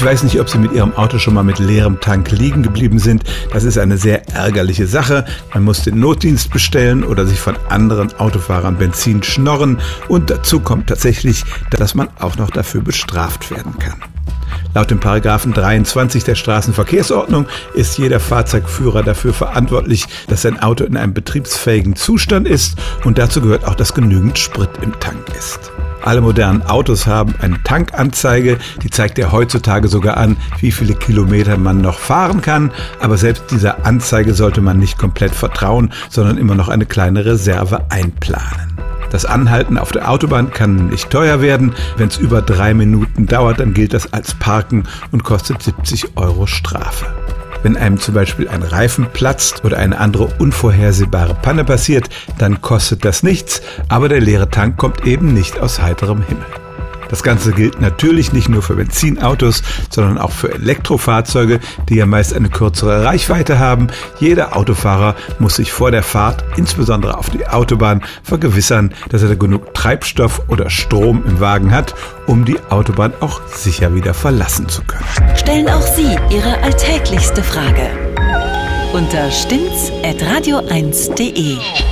Ich weiß nicht, ob Sie mit Ihrem Auto schon mal mit leerem Tank liegen geblieben sind. Das ist eine sehr ärgerliche Sache. Man muss den Notdienst bestellen oder sich von anderen Autofahrern Benzin schnorren. Und dazu kommt tatsächlich, dass man auch noch dafür bestraft werden kann. Laut dem Paragraphen 23 der Straßenverkehrsordnung ist jeder Fahrzeugführer dafür verantwortlich, dass sein Auto in einem betriebsfähigen Zustand ist und dazu gehört auch, dass genügend Sprit im Tank ist. Alle modernen Autos haben eine Tankanzeige, die zeigt ja heutzutage sogar an, wie viele Kilometer man noch fahren kann, aber selbst dieser Anzeige sollte man nicht komplett vertrauen, sondern immer noch eine kleine Reserve einplanen. Das Anhalten auf der Autobahn kann nicht teuer werden. Wenn es über drei Minuten dauert, dann gilt das als Parken und kostet 70 Euro Strafe. Wenn einem zum Beispiel ein Reifen platzt oder eine andere unvorhersehbare Panne passiert, dann kostet das nichts, aber der leere Tank kommt eben nicht aus heiterem Himmel. Das Ganze gilt natürlich nicht nur für Benzinautos, sondern auch für Elektrofahrzeuge, die ja meist eine kürzere Reichweite haben. Jeder Autofahrer muss sich vor der Fahrt, insbesondere auf die Autobahn, vergewissern, dass er genug Treibstoff oder Strom im Wagen hat, um die Autobahn auch sicher wieder verlassen zu können. Stellen auch Sie Ihre alltäglichste Frage unter stimmt's at radio1.de.